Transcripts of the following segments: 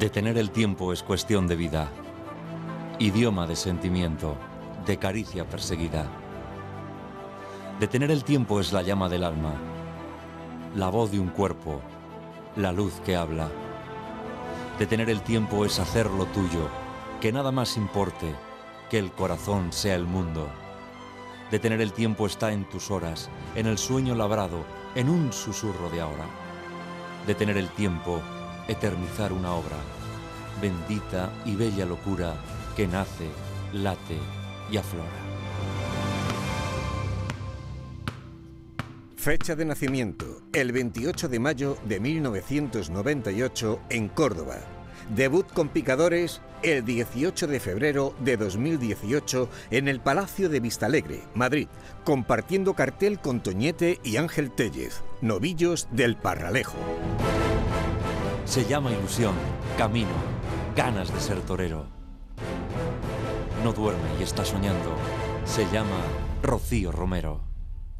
Detener el tiempo es cuestión de vida, idioma de sentimiento, de caricia perseguida. Detener el tiempo es la llama del alma, la voz de un cuerpo, la luz que habla. Detener el tiempo es hacer lo tuyo, que nada más importe, que el corazón sea el mundo. Detener el tiempo está en tus horas, en el sueño labrado, en un susurro de ahora. Detener el tiempo, eternizar una obra, bendita y bella locura que nace, late y aflora. Fecha de nacimiento, el 28 de mayo de 1998 en Córdoba. Debut con Picadores el 18 de febrero de 2018 en el Palacio de Vistalegre, Madrid, compartiendo cartel con Toñete y Ángel Tellez, novillos del Parralejo. Se llama ilusión, camino, ganas de ser torero. No duerme y está soñando. Se llama Rocío Romero.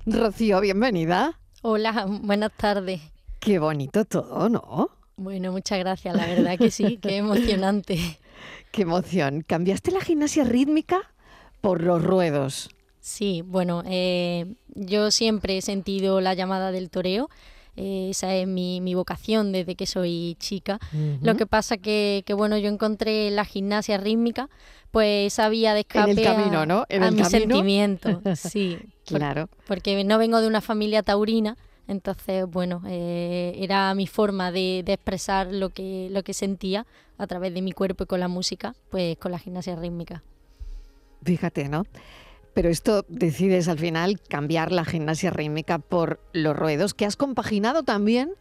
Rocío, bienvenida. Hola, buenas tardes. Qué bonito todo, ¿no? Bueno, muchas gracias, la verdad que sí, qué emocionante. Qué emoción. ¿Cambiaste la gimnasia rítmica por los ruedos? Sí, bueno, eh, yo siempre he sentido la llamada del toreo. Eh, esa es mi, vocación desde que soy chica. Lo que pasa que, que, bueno, yo encontré la gimnasia rítmica, pues sabía de escape en el camino, ¿no? En a mis sentimientos, sí. claro. porque no vengo de una familia taurina, entonces, bueno, eh, era mi forma de, expresar lo que, lo que sentía a través de mi cuerpo y con la música, pues con la gimnasia rítmica. Fíjate, ¿no? Pero esto decides al final cambiar la gimnasia rítmica por los ruedos, que has compaginado también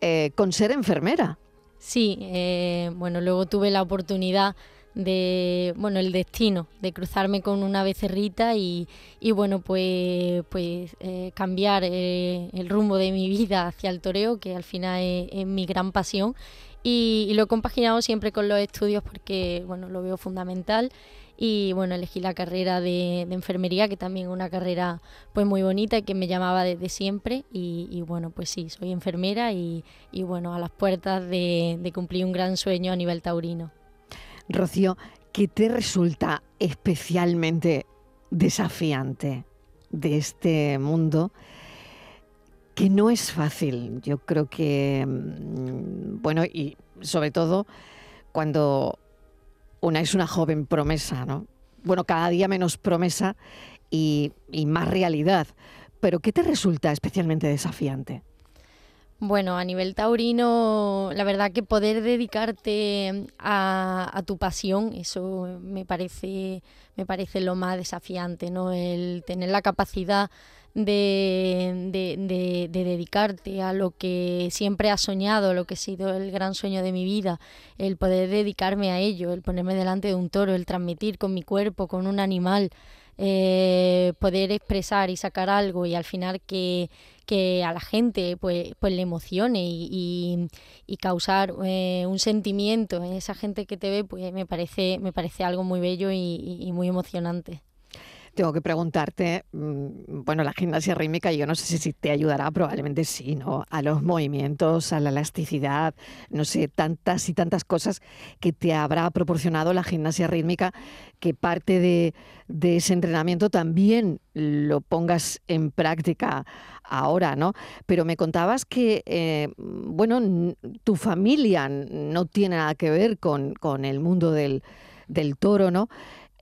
eh, con ser enfermera. Sí, eh, bueno, luego tuve la oportunidad de, bueno, el destino, de cruzarme con una becerrita y, y bueno, pues, pues eh, cambiar el rumbo de mi vida hacia el toreo, que al final es, mi gran pasión. Y, lo he compaginado siempre con los estudios porque, bueno, lo veo fundamental. Y bueno, elegí la carrera de, enfermería, que también es una carrera pues muy bonita y que me llamaba desde siempre. Y, bueno, pues sí, soy enfermera y, bueno, a las puertas de, de cumplir un gran sueño a nivel taurino. Rocío, ¿qué te resulta especialmente desafiante de este mundo? Que no es fácil. Yo creo que, mm, bueno, y sobre todo cuando una es una joven promesa, ¿no? Bueno, cada día menos promesa y, y más realidad. Pero ¿qué te resulta especialmente desafiante? Bueno, a nivel taurino, la verdad que poder dedicarte a, tu pasión, eso me parece, me parece lo más desafiante, ¿no? El tener la capacidad de, de, dedicarte a lo que siempre has soñado, lo que ha sido el gran sueño de mi vida, el poder dedicarme a ello, el ponerme delante de un toro, el transmitir con mi cuerpo, con un animal, eh, poder expresar y sacar algo y al final que, que a la gente pues, pues le emocione y, y, causar eh, un sentimiento en esa gente que te ve, pues me parece, me parece algo muy bello y muy emocionante. Tengo que preguntarte, mm, bueno, la gimnasia rítmica yo no sé si te ayudará, probablemente sí, ¿no? A los movimientos, a la elasticidad, no sé, tantas y tantas cosas que te habrá proporcionado la gimnasia rítmica, que parte de, ese entrenamiento también lo pongas en práctica ahora, ¿no? Pero me contabas que, eh, bueno, tu familia no tiene nada que ver con, el mundo del, toro, ¿no?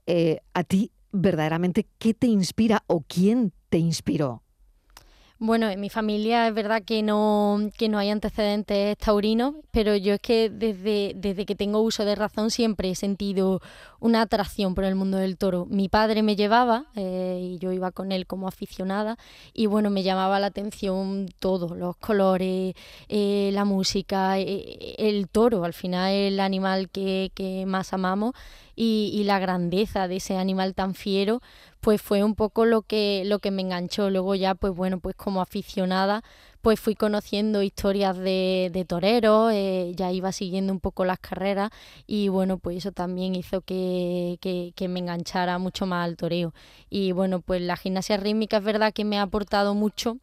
Eh, a ti verdaderamente qué te inspira o quién te inspiró. Bueno, en mi familia es verdad que no, que no hay antecedentes taurinos, pero yo es que desde, desde que tengo uso de razón siempre he sentido una atracción por el mundo del toro. Mi padre me llevaba eh, y yo iba con él como aficionada y bueno, me llamaba la atención todo, los colores, eh, la música, eh, el toro, al final el animal que, que más amamos y la grandeza de ese animal tan fiero pues fue un poco lo que, lo que me enganchó. Luego ya, pues bueno, pues como aficionada, pues fui conociendo historias de, de toreros, eh, ya iba siguiendo un poco las carreras y bueno, pues eso también hizo que, que, me enganchara mucho más al toreo. Y bueno, pues la gimnasia rítmica es verdad que me ha aportado mucho,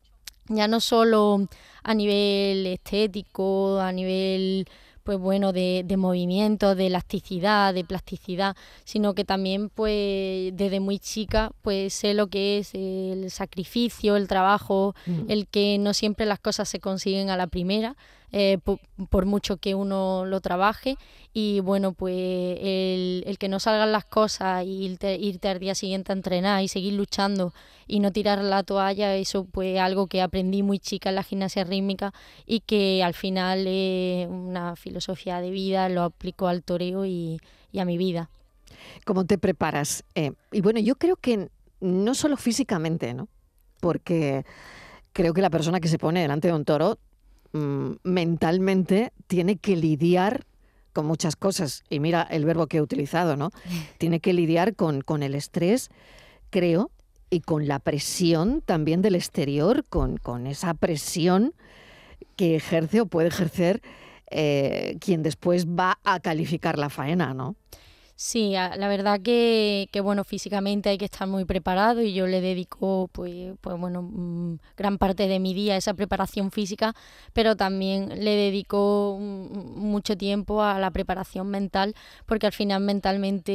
ya no solo a nivel estético, a nivel pues bueno, de, de movimiento, de elasticidad, de plasticidad, sino que también pues desde muy chica pues sé lo que es el sacrificio, el trabajo, mm. el que no siempre las cosas se consiguen a la primera, eh, por, mucho que uno lo trabaje. Y bueno pues el, el que no salgan las cosas y irte, irte, al día siguiente a entrenar y seguir luchando y no tirar la toalla eso pues algo que aprendí muy chica en la gimnasia rítmica y que al final es una filosofía de vida lo aplico al toreo y, a mi vida. ¿Cómo te preparas? Eh, y bueno yo creo que no solo físicamente no porque creo que la persona que se pone delante de un toro Mm, mentalmente tiene que lidiar con muchas cosas. Y mira el verbo que he utilizado, ¿no? Tiene que lidiar con, con el estrés, creo, y con la presión también del exterior, con, con esa presión que ejerce o puede ejercer eh, quien después va a calificar la faena, ¿no? Sí, la verdad que, que, bueno, físicamente hay que estar muy preparado y yo le dedico pues, pues bueno, mm, gran parte de mi día a esa preparación física, pero también le dedico mucho tiempo a la preparación mental, porque al final mentalmente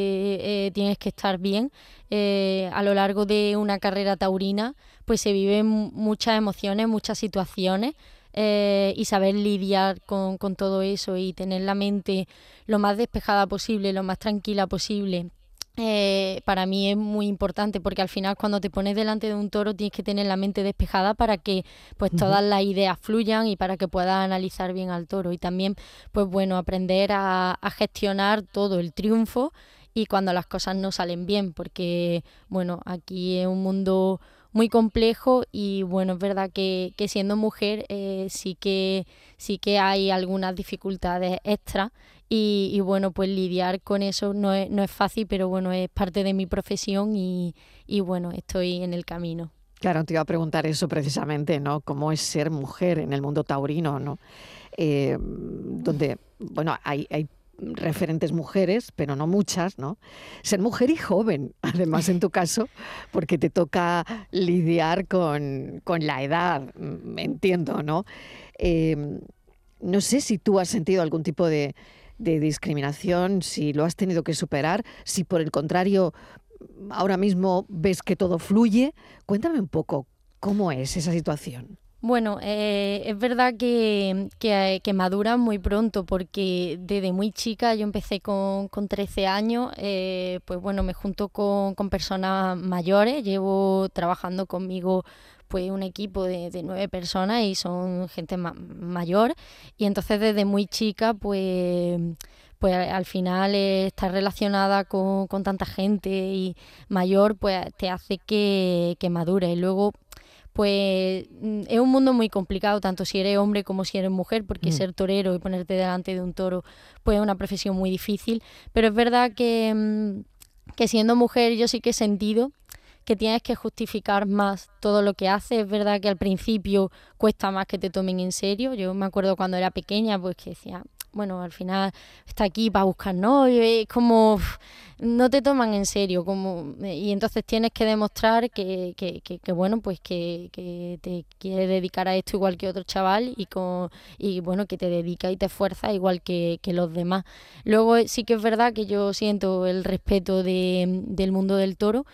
eh, tienes que estar bien. Eh, a lo largo de una carrera taurina, pues se viven muchas emociones, muchas situaciones. Eh, y saber lidiar con, con todo eso y tener la mente lo más despejada posible, lo más tranquila posible, eh, para mí es muy importante porque al final cuando te pones delante de un toro tienes que tener la mente despejada para que pues todas las ideas fluyan y para que puedas analizar bien al toro. Y también pues bueno aprender a, a gestionar todo el triunfo y cuando las cosas no salen bien porque bueno aquí es un mundo muy complejo y bueno, es verdad que, siendo mujer eh, sí, que, sí que hay algunas dificultades extra y, bueno, pues lidiar con eso no es, no es fácil, pero bueno, es parte de mi profesión y, y bueno, estoy en el camino. Claro, te iba a preguntar eso precisamente, ¿no? ¿Cómo es ser mujer en el mundo taurino, ¿no? Eh, donde, bueno, hay, hay referentes mujeres, pero no muchas, ¿no? Ser mujer y joven, además en tu caso, porque te toca lidiar con, la edad, mm, entiendo, ¿no? Em, no sé si tú has sentido algún tipo de, de discriminación, si lo has tenido que superar, si por el contrario ahora mismo ves que todo fluye. Cuéntame un poco cómo es esa situación. Bueno, eh, es verdad que, que, madura muy pronto porque desde muy chica yo empecé con, con 13 años, eh, pues bueno, me junto con, con, personas mayores, llevo trabajando conmigo pues un equipo de, nueve personas y son gente mayor. Y entonces desde muy chica pues pues al final estar relacionada con, con, tanta gente y mayor pues te hace que, que madure. Y luego pues mm, es un mundo muy complicado, tanto si eres hombre como si eres mujer, porque mm. ser torero y ponerte delante de un toro, pues es una profesión muy difícil. Pero es verdad que, mm, que siendo mujer yo sí que he sentido que tienes que justificar más todo lo que haces. Es verdad que al principio cuesta más que te tomen en serio. Yo me acuerdo cuando era pequeña, pues que decía, bueno, al final está aquí para buscar novio, es como no te toman en serio, como y entonces tienes que demostrar que, que, que, bueno, pues que, que, te quieres dedicar a esto igual que otro chaval y con y bueno, que te dedica y te esfuerza igual que, los demás. Luego sí que es verdad que yo siento el respeto de, del mundo del toro,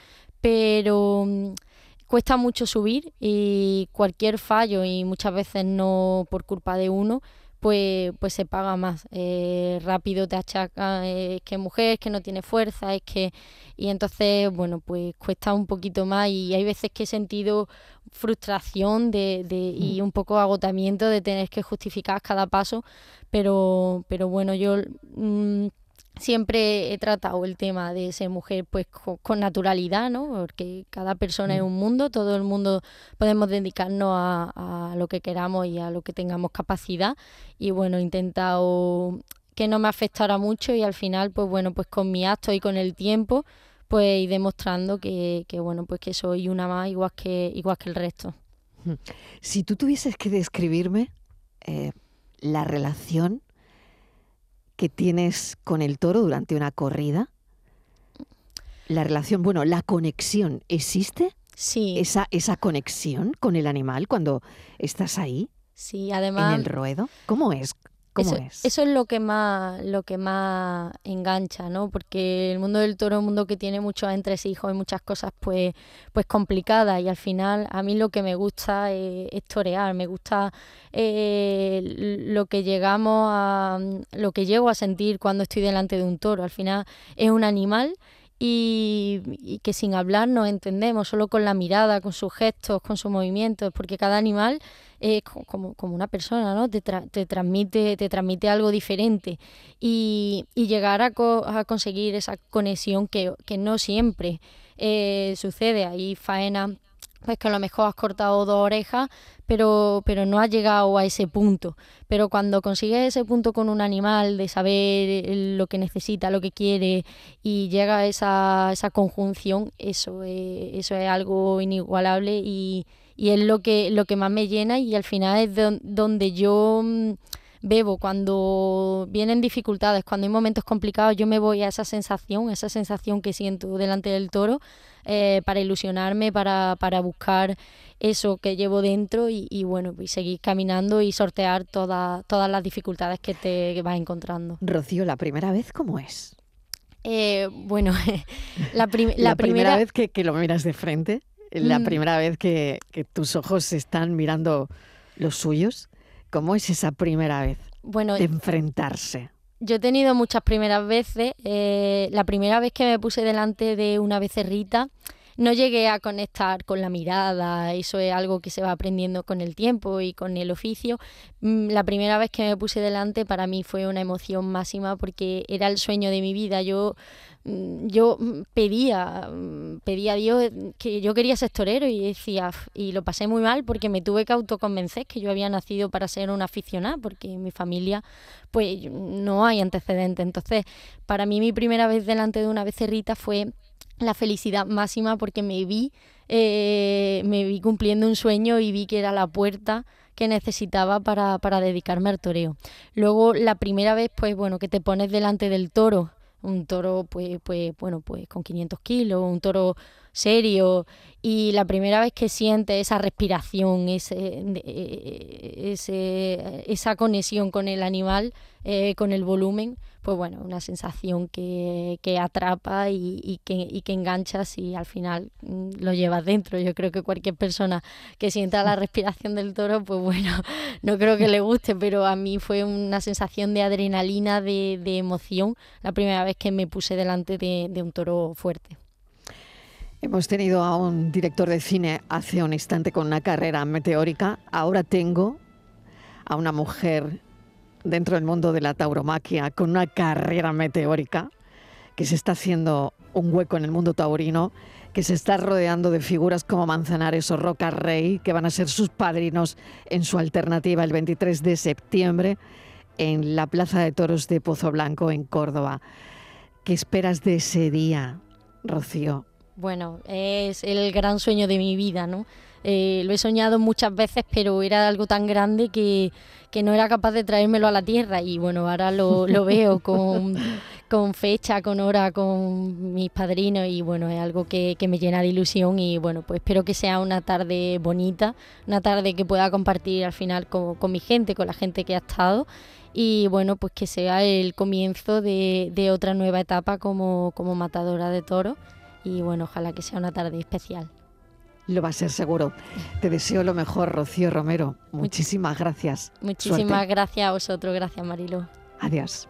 pero mm, cuesta mucho subir y cualquier fallo y muchas veces no por culpa de uno pues, pues se paga más. Eh, rápido te achaca es que mujer, es que no tiene fuerza, es que... Y entonces, bueno, pues cuesta un poquito más y hay veces que he sentido frustración de, de, y mm. un poco agotamiento de tener que justificar cada paso, pero, pero bueno, yo... Mm, siempre he tratado el tema de ser mujer pues con, naturalidad, ¿no? Porque cada persona es mm. un mundo, todo el mundo podemos dedicarnos a, a, lo que queramos y a lo que tengamos capacidad y bueno, he intentado que no me afectara mucho y al final pues bueno, pues con mi acto y con el tiempo pues ir demostrando que, que bueno, pues que soy una más igual que, igual que el resto. Si tú tuvieses que describirme eh, la relación que tienes con el toro durante una corrida? La relación, bueno, la conexión, ¿existe? Sí. Esa, esa conexión con el animal cuando estás ahí. Sí, además. En el ruedo. ¿Cómo es? ¿Cómo eso, es? Eso es lo que más, lo que más engancha, ¿no? Porque el mundo del toro es un mundo que tiene muchos entresijos y muchas cosas pues, pues complicadas. Y al final a mí lo que me gusta es, torear, me gusta eh, lo que llegamos a lo que llego a sentir cuando estoy delante de un toro. Al final es un animal y, que sin hablar nos entendemos, solo con la mirada, con sus gestos, con sus movimientos, porque cada animal es como, como una persona, ¿no? Te, te, transmite, te transmite algo diferente y, llegar a, a, conseguir esa conexión que, que no siempre eh, sucede. Hay faenas pues que a lo mejor has cortado dos orejas, pero, pero no has llegado a ese punto. Pero cuando consigues ese punto con un animal, de saber lo que necesita, lo que quiere, y llega a esa, esa conjunción, eso es, eso es algo inigualable y, y es lo que, lo que más me llena y al final es donde yo mm, bebo cuando vienen dificultades, cuando hay momentos complicados, yo me voy a esa sensación, esa sensación que siento delante del toro eh, para ilusionarme, para, para buscar eso que llevo dentro y, bueno, y seguir caminando y sortear todas las dificultades que te vas encontrando. Rocío, ¿la primera vez cómo es? Eh, bueno, la, la, primera... vez que, lo miras de frente, la mm. primera vez que, tus ojos están mirando los suyos, ¿cómo es esa primera vez bueno, de enfrentarse? yo he tenido muchas primeras veces. Eh, la primera vez que me puse delante de una becerrita, no llegué a conectar con la mirada, eso es algo que se va aprendiendo con el tiempo y con el oficio. Mm, la primera vez que me puse delante para mí fue una emoción máxima porque era el sueño de mi vida. Yo Mm, yo mm, pedía, pedía a Dios que yo quería ser torero y decía, y lo pasé muy mal porque me tuve que autoconvencer que yo había nacido para ser una aficionada, porque mi familia pues no hay antecedentes. Entonces, para mí mi primera vez delante de una becerrita fue la felicidad máxima porque me vi, eh, me vi cumpliendo un sueño y vi que era la puerta que necesitaba para, para dedicarme al toreo. Luego la primera vez, pues bueno, que te pones delante del toro un toro pues, pues, bueno, pues con 500 kilos, un toro serio y la primera vez que sientes esa respiración, ese, ese, esa conexión con el animal, eh, con el volumen, pues bueno, una sensación que, que atrapa y, que, y que enganchas y al final mm, lo llevas dentro. Yo creo que cualquier persona que sienta la respiración del toro, pues bueno, no creo que le guste, pero a mí fue una sensación de adrenalina, de, de emoción, la primera vez que me puse delante de, de un toro fuerte. Hemos tenido a un director de cine hace un instante con una carrera meteórica. Ahora tengo a una mujer dentro del mundo de la tauromaquia con una carrera meteórica que se está haciendo un hueco en el mundo taurino, que se está rodeando de figuras como Manzanares o Roca Rey, que van a ser sus padrinos en su alternativa el 23 de septiembre en la Plaza de Toros de Pozo Blanco en Córdoba. ¿Qué esperas de ese día, Rocío? Bueno, es el gran sueño de mi vida, ¿no? Eh, lo he soñado muchas veces, pero era algo tan grande que, que, no era capaz de traérmelo a la tierra. Y bueno, ahora lo, lo veo con, con, fecha, con hora, con mis padrinos. Y bueno, es algo que, que, me llena de ilusión. Y bueno, pues espero que sea una tarde bonita, una tarde que pueda compartir al final con, con mi gente, con la gente que ha estado. Y bueno, pues que sea el comienzo de, de otra nueva etapa como, como matadora de toros y bueno, ojalá que sea una tarde especial. Lo va a ser seguro. Te deseo lo mejor, Rocío Romero. Muchísimas gracias. Muchísimas gracias a vosotros. Gracias, Marilo. Adiós.